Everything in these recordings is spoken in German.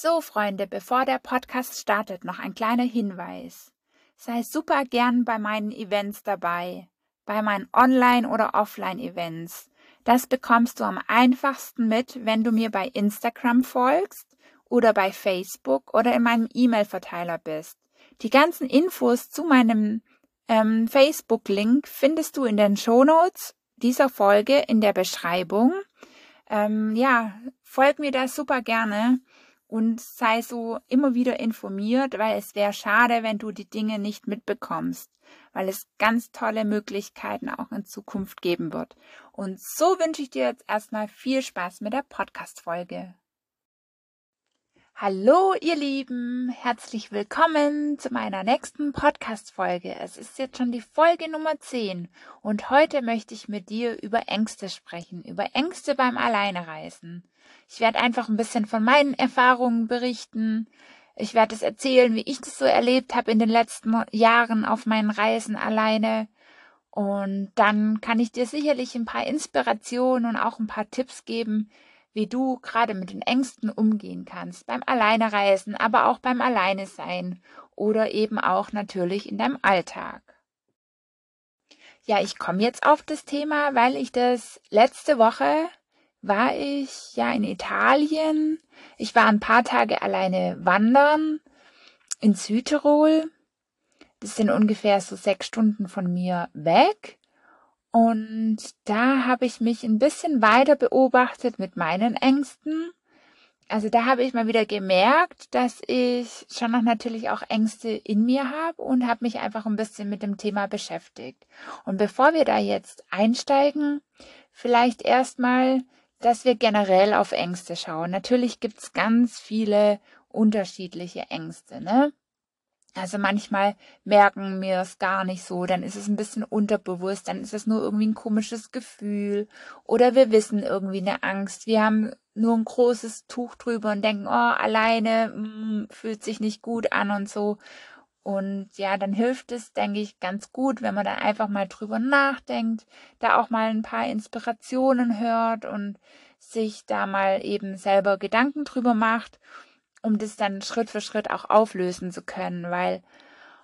So, Freunde, bevor der Podcast startet, noch ein kleiner Hinweis. Sei super gern bei meinen Events dabei, bei meinen Online- oder Offline-Events. Das bekommst du am einfachsten mit, wenn du mir bei Instagram folgst oder bei Facebook oder in meinem E-Mail-Verteiler bist. Die ganzen Infos zu meinem ähm, Facebook-Link findest du in den Shownotes dieser Folge in der Beschreibung. Ähm, ja, folg mir da super gerne und sei so immer wieder informiert, weil es wäre schade, wenn du die Dinge nicht mitbekommst, weil es ganz tolle Möglichkeiten auch in Zukunft geben wird. Und so wünsche ich dir jetzt erstmal viel Spaß mit der Podcast-Folge. Hallo, ihr Lieben, herzlich willkommen zu meiner nächsten Podcast-Folge. Es ist jetzt schon die Folge Nummer 10 und heute möchte ich mit dir über Ängste sprechen, über Ängste beim Alleinereisen. Ich werde einfach ein bisschen von meinen Erfahrungen berichten. Ich werde es erzählen, wie ich das so erlebt habe in den letzten Jahren auf meinen Reisen alleine. Und dann kann ich dir sicherlich ein paar Inspirationen und auch ein paar Tipps geben, wie du gerade mit den Ängsten umgehen kannst, beim Alleinereisen, aber auch beim Alleine sein oder eben auch natürlich in deinem Alltag. Ja, ich komme jetzt auf das Thema, weil ich das letzte Woche war ich ja in Italien. Ich war ein paar Tage alleine wandern in Südtirol. Das sind ungefähr so sechs Stunden von mir weg. Und da habe ich mich ein bisschen weiter beobachtet mit meinen Ängsten. Also da habe ich mal wieder gemerkt, dass ich schon noch natürlich auch Ängste in mir habe und habe mich einfach ein bisschen mit dem Thema beschäftigt. Und bevor wir da jetzt einsteigen, vielleicht erstmal, dass wir generell auf Ängste schauen. Natürlich gibt's ganz viele unterschiedliche Ängste, ne? Also manchmal merken wir es gar nicht so, dann ist es ein bisschen unterbewusst, dann ist es nur irgendwie ein komisches Gefühl oder wir wissen irgendwie eine Angst. Wir haben nur ein großes Tuch drüber und denken, oh, alleine mh, mm, fühlt sich nicht gut an und so. Und ja, dann hilft es, denke ich, ganz gut, wenn man da einfach mal drüber nachdenkt, da auch mal ein paar Inspirationen hört und sich da mal eben selber Gedanken drüber macht um das dann Schritt für Schritt auch auflösen zu können, weil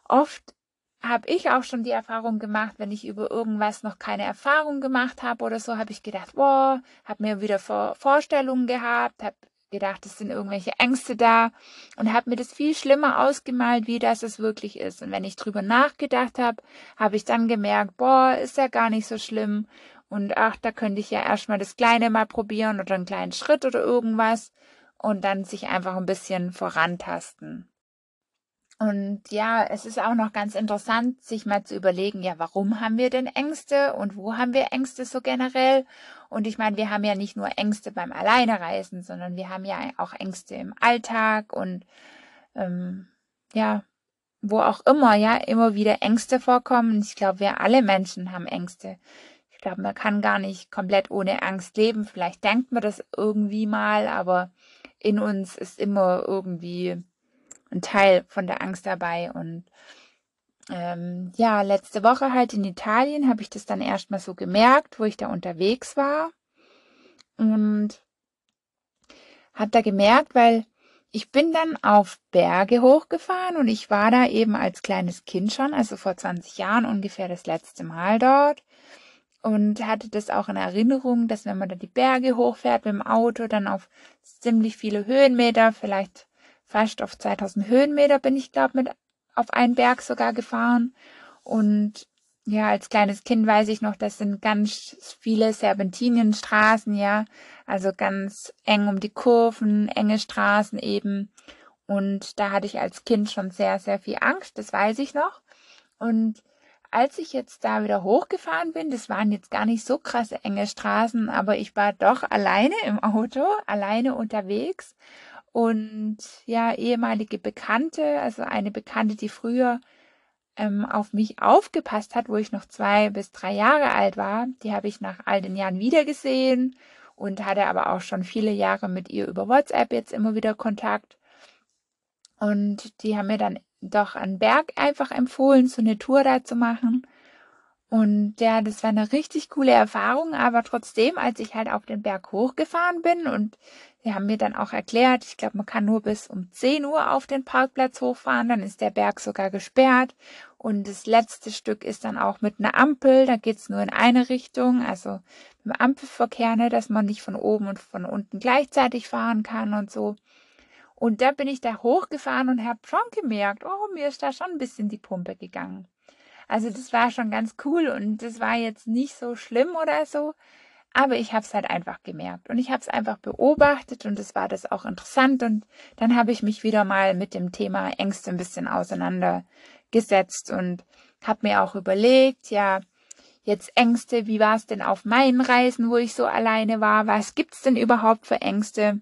oft habe ich auch schon die Erfahrung gemacht, wenn ich über irgendwas noch keine Erfahrung gemacht habe oder so, habe ich gedacht, boah, habe mir wieder Vor Vorstellungen gehabt, habe gedacht, es sind irgendwelche Ängste da und habe mir das viel schlimmer ausgemalt, wie das es wirklich ist. Und wenn ich drüber nachgedacht habe, habe ich dann gemerkt, boah, ist ja gar nicht so schlimm. Und ach, da könnte ich ja erstmal das Kleine mal probieren oder einen kleinen Schritt oder irgendwas und dann sich einfach ein bisschen vorantasten. Und ja, es ist auch noch ganz interessant, sich mal zu überlegen, ja, warum haben wir denn Ängste und wo haben wir Ängste so generell? Und ich meine, wir haben ja nicht nur Ängste beim Alleinereisen, sondern wir haben ja auch Ängste im Alltag und ähm, ja, wo auch immer, ja, immer wieder Ängste vorkommen. Ich glaube, wir alle Menschen haben Ängste. Ich glaube, man kann gar nicht komplett ohne Angst leben. Vielleicht denkt man das irgendwie mal, aber in uns ist immer irgendwie ein Teil von der Angst dabei. Und ähm, ja, letzte Woche halt in Italien habe ich das dann erstmal so gemerkt, wo ich da unterwegs war. Und habe da gemerkt, weil ich bin dann auf Berge hochgefahren und ich war da eben als kleines Kind schon, also vor 20 Jahren ungefähr das letzte Mal dort und hatte das auch in Erinnerung, dass wenn man da die Berge hochfährt mit dem Auto, dann auf ziemlich viele Höhenmeter, vielleicht fast auf 2000 Höhenmeter bin ich glaube mit auf einen Berg sogar gefahren und ja, als kleines Kind weiß ich noch, das sind ganz viele Serpentinenstraßen, ja, also ganz eng um die Kurven, enge Straßen eben. Und da hatte ich als Kind schon sehr, sehr viel Angst, das weiß ich noch. Und als ich jetzt da wieder hochgefahren bin, das waren jetzt gar nicht so krasse enge Straßen, aber ich war doch alleine im Auto, alleine unterwegs. Und ja, ehemalige Bekannte, also eine Bekannte, die früher ähm, auf mich aufgepasst hat, wo ich noch zwei bis drei Jahre alt war, die habe ich nach all den Jahren wiedergesehen und hatte aber auch schon viele Jahre mit ihr über WhatsApp jetzt immer wieder Kontakt. Und die haben mir dann doch an Berg einfach empfohlen, so eine Tour da zu machen. Und ja, das war eine richtig coole Erfahrung, aber trotzdem, als ich halt auf den Berg hochgefahren bin und sie haben mir dann auch erklärt, ich glaube, man kann nur bis um 10 Uhr auf den Parkplatz hochfahren, dann ist der Berg sogar gesperrt und das letzte Stück ist dann auch mit einer Ampel, da geht's nur in eine Richtung, also mit Ampelverkehr, ne, dass man nicht von oben und von unten gleichzeitig fahren kann und so. Und da bin ich da hochgefahren und habe schon gemerkt, oh, mir ist da schon ein bisschen die Pumpe gegangen. Also das war schon ganz cool und das war jetzt nicht so schlimm oder so, aber ich habe es halt einfach gemerkt und ich habe es einfach beobachtet und es war das auch interessant und dann habe ich mich wieder mal mit dem Thema Ängste ein bisschen auseinandergesetzt und habe mir auch überlegt, ja, jetzt Ängste, wie war es denn auf meinen Reisen, wo ich so alleine war, was gibt's denn überhaupt für Ängste?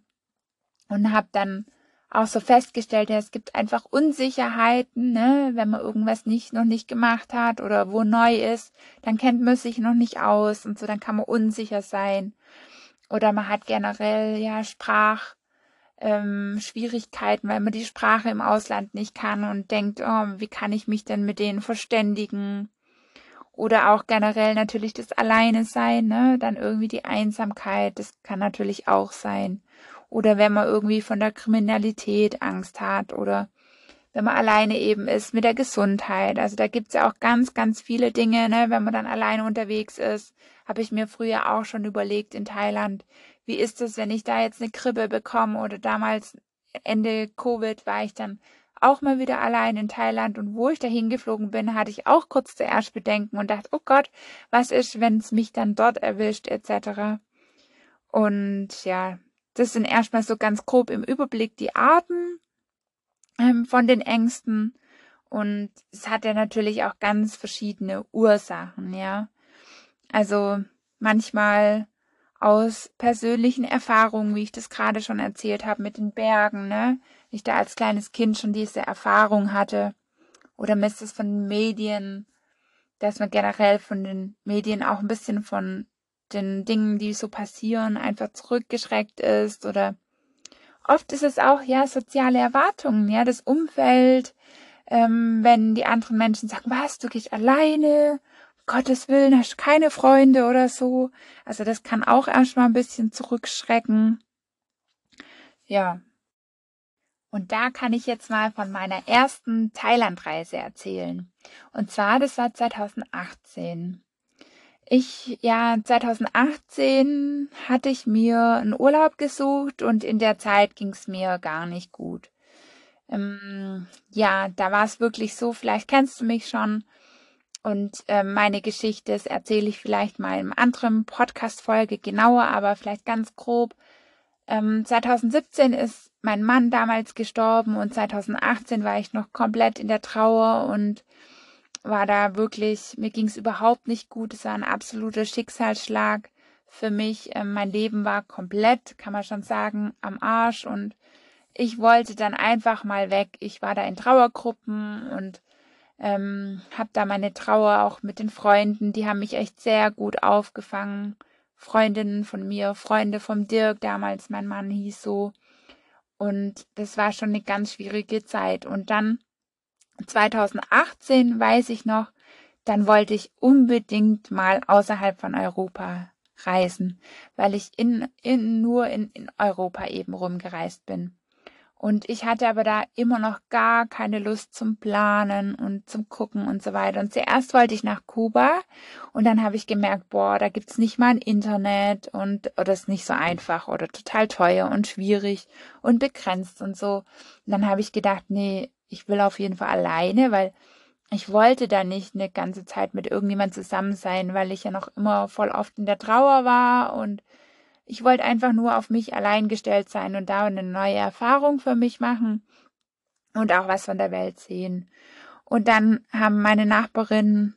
Und habe dann auch so festgestellt, ja, es gibt einfach Unsicherheiten, ne? wenn man irgendwas nicht noch nicht gemacht hat oder wo neu ist, dann kennt man sich noch nicht aus und so, dann kann man unsicher sein. Oder man hat generell ja Sprach ähm, Schwierigkeiten, weil man die Sprache im Ausland nicht kann und denkt, oh, wie kann ich mich denn mit denen verständigen? Oder auch generell natürlich das Alleine sein, ne? Dann irgendwie die Einsamkeit, das kann natürlich auch sein oder wenn man irgendwie von der Kriminalität Angst hat oder wenn man alleine eben ist mit der Gesundheit. Also da gibt's ja auch ganz, ganz viele Dinge, ne? wenn man dann alleine unterwegs ist. Habe ich mir früher auch schon überlegt in Thailand, wie ist es, wenn ich da jetzt eine Krippe bekomme oder damals Ende Covid war ich dann auch mal wieder allein in Thailand und wo ich da hingeflogen bin, hatte ich auch kurz zuerst Bedenken und dachte, oh Gott, was ist, wenn es mich dann dort erwischt, etc. Und ja, das sind erstmal so ganz grob im Überblick die Arten ähm, von den Ängsten. Und es hat ja natürlich auch ganz verschiedene Ursachen, ja. Also manchmal aus persönlichen Erfahrungen, wie ich das gerade schon erzählt habe mit den Bergen, ne? Ich da als kleines Kind schon diese Erfahrung hatte. Oder misst es von den Medien, dass man generell von den Medien auch ein bisschen von den Dingen, die so passieren, einfach zurückgeschreckt ist oder oft ist es auch ja soziale Erwartungen, ja das Umfeld, ähm, wenn die anderen Menschen sagen, was, du gehst alleine, Gottes Willen, hast keine Freunde oder so. Also das kann auch erstmal ein bisschen zurückschrecken. Ja. Und da kann ich jetzt mal von meiner ersten Thailandreise erzählen. Und zwar, das war 2018. Ich, ja, 2018 hatte ich mir einen Urlaub gesucht und in der Zeit ging es mir gar nicht gut. Ähm, ja, da war es wirklich so, vielleicht kennst du mich schon. Und äh, meine Geschichte, das erzähle ich vielleicht mal in einem anderen Podcast-Folge genauer, aber vielleicht ganz grob. Ähm, 2017 ist mein Mann damals gestorben und 2018 war ich noch komplett in der Trauer und war da wirklich, mir ging es überhaupt nicht gut. Es war ein absoluter Schicksalsschlag für mich. Ähm, mein Leben war komplett, kann man schon sagen, am Arsch und ich wollte dann einfach mal weg. Ich war da in Trauergruppen und ähm, habe da meine Trauer auch mit den Freunden, die haben mich echt sehr gut aufgefangen. Freundinnen von mir, Freunde vom Dirk, damals mein Mann hieß so. Und das war schon eine ganz schwierige Zeit. Und dann 2018 weiß ich noch, dann wollte ich unbedingt mal außerhalb von Europa reisen, weil ich in, in nur in, in Europa eben rumgereist bin. Und ich hatte aber da immer noch gar keine Lust zum Planen und zum Gucken und so weiter. Und zuerst wollte ich nach Kuba und dann habe ich gemerkt, boah, da gibt's nicht mal ein Internet und oder ist nicht so einfach oder total teuer und schwierig und begrenzt und so. Und dann habe ich gedacht, nee, ich will auf jeden Fall alleine, weil ich wollte da nicht eine ganze Zeit mit irgendjemand zusammen sein, weil ich ja noch immer voll oft in der Trauer war und ich wollte einfach nur auf mich allein gestellt sein und da eine neue Erfahrung für mich machen und auch was von der Welt sehen. Und dann haben meine Nachbarin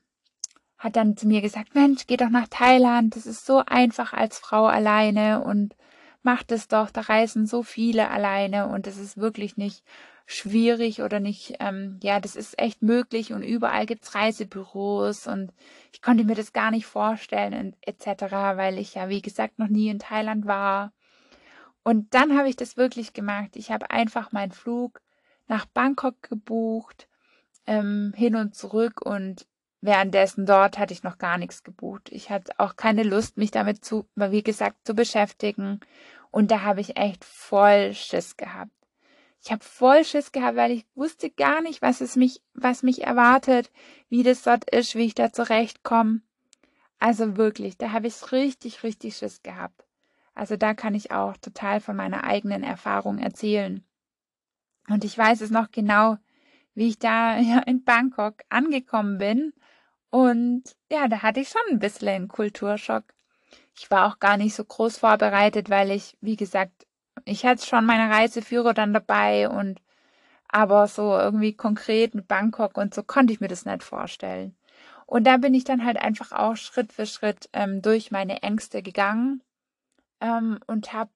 hat dann zu mir gesagt, Mensch, geh doch nach Thailand, das ist so einfach als Frau alleine und mach das doch, da reisen so viele alleine und das ist wirklich nicht schwierig oder nicht, ähm, ja, das ist echt möglich und überall gibt's Reisebüros und ich konnte mir das gar nicht vorstellen und etc., weil ich ja, wie gesagt, noch nie in Thailand war. Und dann habe ich das wirklich gemacht. Ich habe einfach meinen Flug nach Bangkok gebucht, ähm, hin und zurück und währenddessen dort hatte ich noch gar nichts gebucht. Ich hatte auch keine Lust, mich damit zu, wie gesagt, zu beschäftigen. Und da habe ich echt voll Schiss gehabt. Ich habe voll Schiss gehabt, weil ich wusste gar nicht, was es mich, was mich erwartet, wie das dort ist, wie ich da zurechtkomme. Also wirklich, da habe ich richtig, richtig Schiss gehabt. Also da kann ich auch total von meiner eigenen Erfahrung erzählen. Und ich weiß es noch genau, wie ich da ja, in Bangkok angekommen bin. Und ja, da hatte ich schon ein bisschen einen Kulturschock. Ich war auch gar nicht so groß vorbereitet, weil ich, wie gesagt, ich hatte schon meine Reiseführer dann dabei und aber so irgendwie konkret mit Bangkok und so konnte ich mir das nicht vorstellen. Und da bin ich dann halt einfach auch Schritt für Schritt ähm, durch meine Ängste gegangen ähm, und habe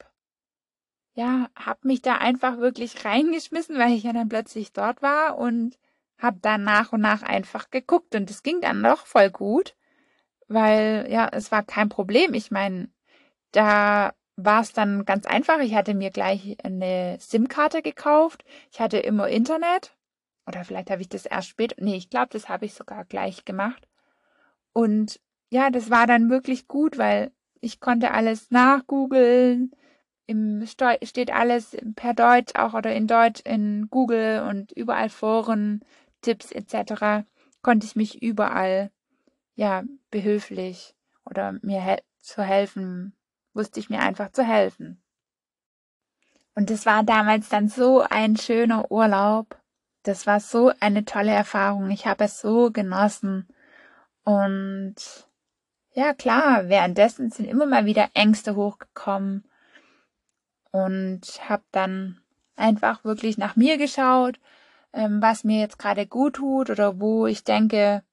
ja, hab mich da einfach wirklich reingeschmissen, weil ich ja dann plötzlich dort war und habe dann nach und nach einfach geguckt und es ging dann doch voll gut, weil ja, es war kein Problem. Ich meine, da war es dann ganz einfach. Ich hatte mir gleich eine SIM-Karte gekauft. Ich hatte immer Internet. Oder vielleicht habe ich das erst später. Nee, ich glaube, das habe ich sogar gleich gemacht. Und ja, das war dann wirklich gut, weil ich konnte alles nachgoogeln. Im steht alles per Deutsch auch oder in Deutsch in Google und überall Foren, Tipps etc. Konnte ich mich überall ja behilflich oder mir hel zu helfen, wusste ich mir einfach zu helfen. Und es war damals dann so ein schöner Urlaub. Das war so eine tolle Erfahrung. Ich habe es so genossen. Und ja, klar, währenddessen sind immer mal wieder Ängste hochgekommen und habe dann einfach wirklich nach mir geschaut, ähm, was mir jetzt gerade gut tut oder wo ich denke,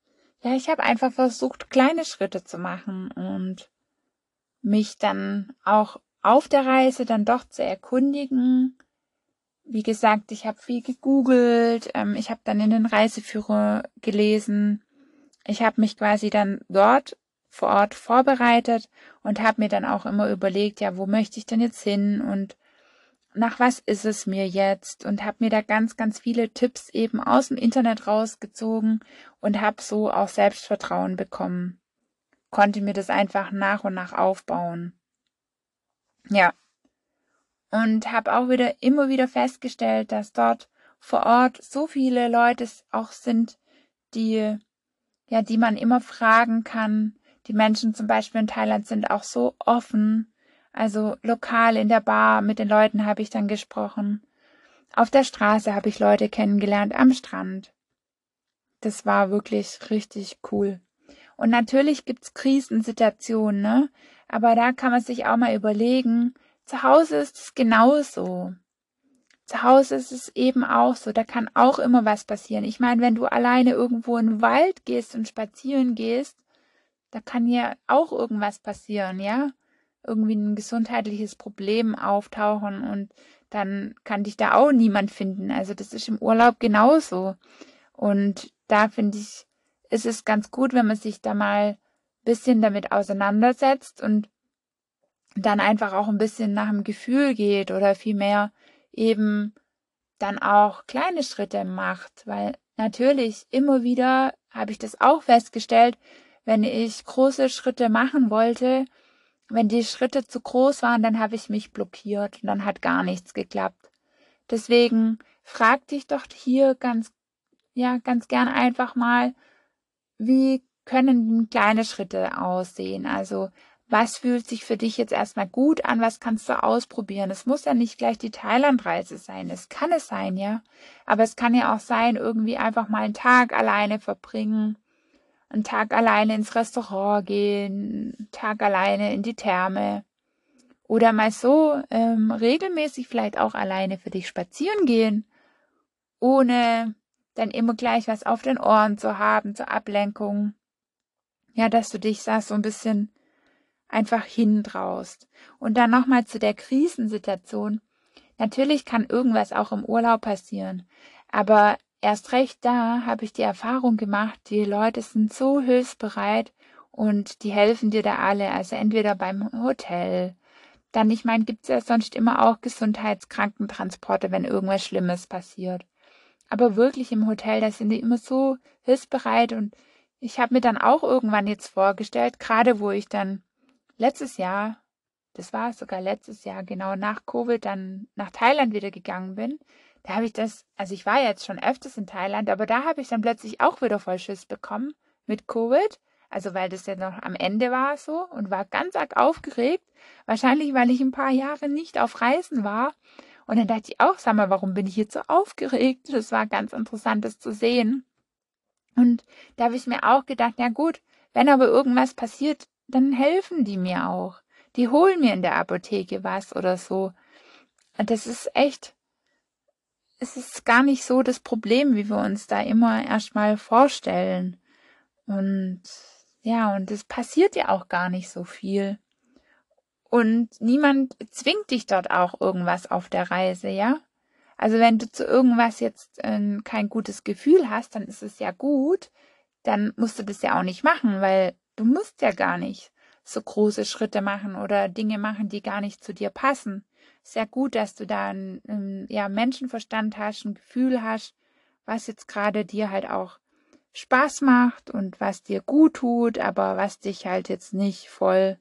ja, ich habe einfach versucht, kleine Schritte zu machen und mich dann auch auf der Reise dann doch zu erkundigen. Wie gesagt, ich habe viel gegoogelt, ähm, ich habe dann in den Reiseführer gelesen, ich habe mich quasi dann dort vor Ort vorbereitet und habe mir dann auch immer überlegt, ja, wo möchte ich denn jetzt hin und nach was ist es mir jetzt und habe mir da ganz, ganz viele Tipps eben aus dem Internet rausgezogen und habe so auch Selbstvertrauen bekommen. Konnte mir das einfach nach und nach aufbauen. Ja. Und habe auch wieder immer wieder festgestellt, dass dort vor Ort so viele Leute auch sind, die ja, die man immer fragen kann. Die Menschen zum Beispiel in Thailand sind auch so offen also lokal in der Bar mit den Leuten habe ich dann gesprochen. Auf der Straße habe ich Leute kennengelernt, am Strand. Das war wirklich richtig cool. Und natürlich gibt's Krisensituationen, ne? Aber da kann man sich auch mal überlegen, zu Hause ist es genauso. Zu Hause ist es eben auch so, da kann auch immer was passieren. Ich meine, wenn du alleine irgendwo in den Wald gehst und spazieren gehst, da kann ja auch irgendwas passieren, ja? irgendwie ein gesundheitliches Problem auftauchen und dann kann dich da auch niemand finden. Also das ist im Urlaub genauso. Und da finde ich, ist es ganz gut, wenn man sich da mal bisschen damit auseinandersetzt und dann einfach auch ein bisschen nach dem Gefühl geht oder vielmehr eben dann auch kleine Schritte macht, weil natürlich immer wieder habe ich das auch festgestellt, wenn ich große Schritte machen wollte, wenn die Schritte zu groß waren, dann habe ich mich blockiert und dann hat gar nichts geklappt. Deswegen frag dich doch hier ganz, ja, ganz gern einfach mal, wie können kleine Schritte aussehen? Also, was fühlt sich für dich jetzt erstmal gut an? Was kannst du ausprobieren? Es muss ja nicht gleich die Thailandreise sein. Es kann es sein, ja. Aber es kann ja auch sein, irgendwie einfach mal einen Tag alleine verbringen einen Tag alleine ins Restaurant gehen, einen Tag alleine in die Therme oder mal so ähm, regelmäßig vielleicht auch alleine für dich spazieren gehen, ohne dann immer gleich was auf den Ohren zu haben zur Ablenkung. Ja, dass du dich da so ein bisschen einfach hintraust. Und dann nochmal zu der Krisensituation. Natürlich kann irgendwas auch im Urlaub passieren, aber Erst recht da habe ich die Erfahrung gemacht, die Leute sind so hilfsbereit und die helfen dir da alle. Also entweder beim Hotel, dann, ich meine, gibt es ja sonst immer auch Gesundheitskrankentransporte, wenn irgendwas Schlimmes passiert. Aber wirklich im Hotel, da sind die immer so hilfsbereit und ich habe mir dann auch irgendwann jetzt vorgestellt, gerade wo ich dann letztes Jahr, das war sogar letztes Jahr, genau nach Covid, dann nach Thailand wieder gegangen bin, da habe ich das, also ich war jetzt schon öfters in Thailand, aber da habe ich dann plötzlich auch wieder voll Schiss bekommen mit Covid. Also weil das ja noch am Ende war so und war ganz arg aufgeregt. Wahrscheinlich, weil ich ein paar Jahre nicht auf Reisen war. Und dann dachte ich auch, sag mal, warum bin ich jetzt so aufgeregt? Das war ganz interessant, das zu sehen. Und da habe ich mir auch gedacht, ja gut, wenn aber irgendwas passiert, dann helfen die mir auch. Die holen mir in der Apotheke was oder so. Und das ist echt, es ist gar nicht so das Problem, wie wir uns da immer erstmal vorstellen. Und ja, und es passiert ja auch gar nicht so viel. Und niemand zwingt dich dort auch irgendwas auf der Reise, ja? Also wenn du zu irgendwas jetzt äh, kein gutes Gefühl hast, dann ist es ja gut, dann musst du das ja auch nicht machen, weil du musst ja gar nicht so große Schritte machen oder Dinge machen, die gar nicht zu dir passen. Sehr gut, dass du da einen, einen ja, Menschenverstand hast, ein Gefühl hast, was jetzt gerade dir halt auch Spaß macht und was dir gut tut, aber was dich halt jetzt nicht voll,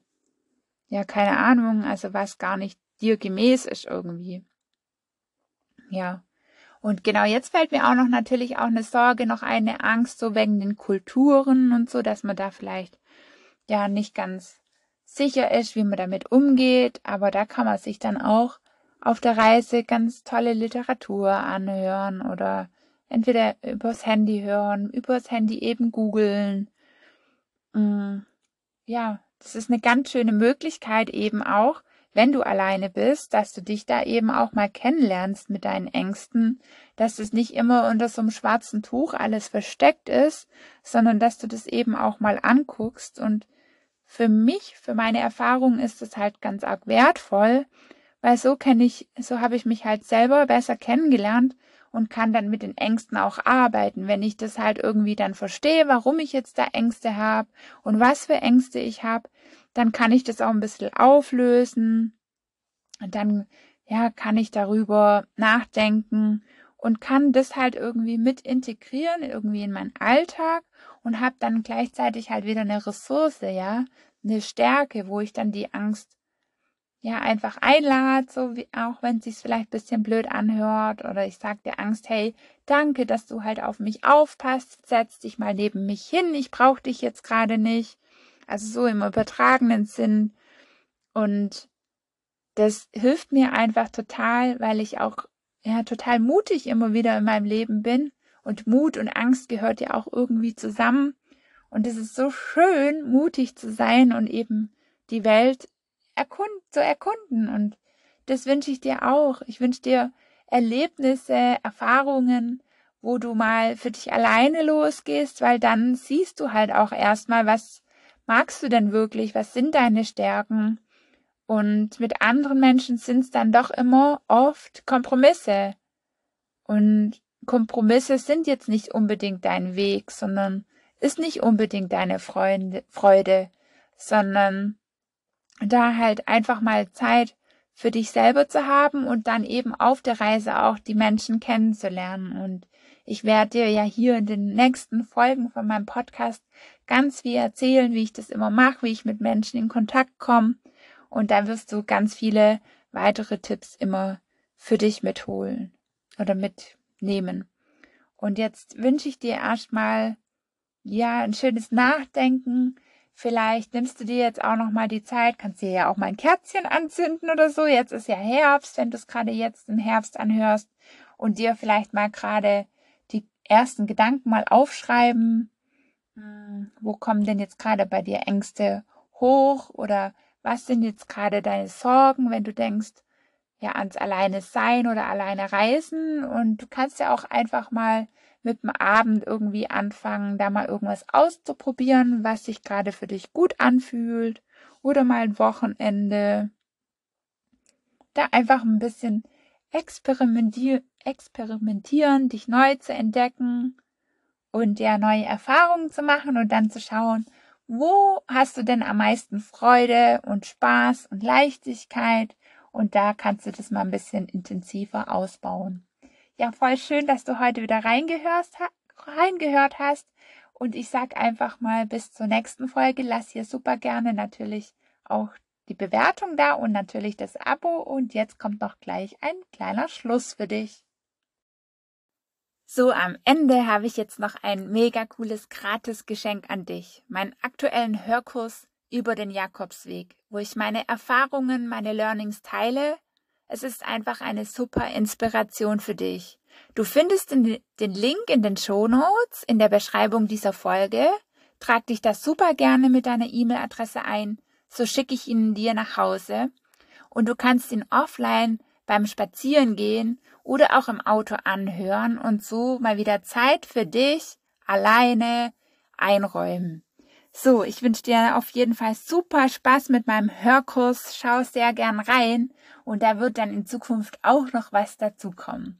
ja, keine Ahnung, also was gar nicht dir gemäß ist irgendwie. Ja. Und genau jetzt fällt mir auch noch natürlich auch eine Sorge, noch eine Angst, so wegen den Kulturen und so, dass man da vielleicht ja nicht ganz sicher ist, wie man damit umgeht. Aber da kann man sich dann auch auf der Reise ganz tolle Literatur anhören oder entweder übers Handy hören, übers Handy eben googeln. Mm, ja, das ist eine ganz schöne Möglichkeit eben auch, wenn du alleine bist, dass du dich da eben auch mal kennenlernst mit deinen Ängsten, dass es nicht immer unter so einem schwarzen Tuch alles versteckt ist, sondern dass du das eben auch mal anguckst. Und für mich, für meine Erfahrung ist es halt ganz arg wertvoll, weil so kenne ich, so habe ich mich halt selber besser kennengelernt und kann dann mit den Ängsten auch arbeiten. Wenn ich das halt irgendwie dann verstehe, warum ich jetzt da Ängste habe und was für Ängste ich habe, dann kann ich das auch ein bisschen auflösen. Und dann, ja, kann ich darüber nachdenken und kann das halt irgendwie mit integrieren, irgendwie in meinen Alltag und habe dann gleichzeitig halt wieder eine Ressource, ja, eine Stärke, wo ich dann die Angst ja einfach einlade, so wie auch wenn es sich vielleicht ein bisschen blöd anhört oder ich sage der Angst, hey, danke, dass du halt auf mich aufpasst, setz dich mal neben mich hin, ich brauche dich jetzt gerade nicht also so im übertragenen Sinn. Und das hilft mir einfach total, weil ich auch ja total mutig immer wieder in meinem Leben bin. Und Mut und Angst gehört ja auch irgendwie zusammen. Und es ist so schön, mutig zu sein und eben die Welt erkund zu erkunden. Und das wünsche ich dir auch. Ich wünsche dir Erlebnisse, Erfahrungen, wo du mal für dich alleine losgehst, weil dann siehst du halt auch erstmal, was magst du denn wirklich? Was sind deine Stärken? Und mit anderen Menschen sind es dann doch immer oft Kompromisse. Und Kompromisse sind jetzt nicht unbedingt dein Weg, sondern ist nicht unbedingt deine Freunde, Freude, sondern da halt einfach mal Zeit für dich selber zu haben und dann eben auf der Reise auch die Menschen kennenzulernen. Und ich werde dir ja hier in den nächsten Folgen von meinem Podcast ganz viel erzählen, wie ich das immer mache, wie ich mit Menschen in Kontakt komme. Und da wirst du ganz viele weitere Tipps immer für dich mitholen oder mitnehmen. Und jetzt wünsche ich dir erstmal, ja, ein schönes Nachdenken. Vielleicht nimmst du dir jetzt auch noch mal die Zeit, kannst dir ja auch mal ein Kerzchen anzünden oder so. Jetzt ist ja Herbst, wenn du es gerade jetzt im Herbst anhörst und dir vielleicht mal gerade ersten Gedanken mal aufschreiben. Hm, wo kommen denn jetzt gerade bei dir Ängste hoch oder was sind jetzt gerade deine Sorgen, wenn du denkst, ja, ans alleine sein oder alleine reisen und du kannst ja auch einfach mal mit dem Abend irgendwie anfangen, da mal irgendwas auszuprobieren, was sich gerade für dich gut anfühlt oder mal ein Wochenende. Da einfach ein bisschen experimentieren, dich neu zu entdecken und ja neue Erfahrungen zu machen und dann zu schauen, wo hast du denn am meisten Freude und Spaß und Leichtigkeit und da kannst du das mal ein bisschen intensiver ausbauen. Ja, voll schön, dass du heute wieder reingehört, reingehört hast Und ich sag einfach mal bis zur nächsten Folge. Lass hier super gerne natürlich auch die Bewertung da und natürlich das Abo. Und jetzt kommt noch gleich ein kleiner Schluss für dich. So, am Ende habe ich jetzt noch ein mega cooles Gratis-Geschenk an dich. Meinen aktuellen Hörkurs über den Jakobsweg, wo ich meine Erfahrungen, meine Learnings teile. Es ist einfach eine super Inspiration für dich. Du findest den, Link in den Show Notes in der Beschreibung dieser Folge. Trag dich da super gerne mit deiner E-Mail-Adresse ein, so schicke ich ihn dir nach Hause. Und du kannst ihn offline beim Spazierengehen oder auch im Auto anhören und so mal wieder Zeit für dich alleine einräumen. So, ich wünsche dir auf jeden Fall super Spaß mit meinem Hörkurs. Schau sehr gern rein und da wird dann in Zukunft auch noch was dazukommen.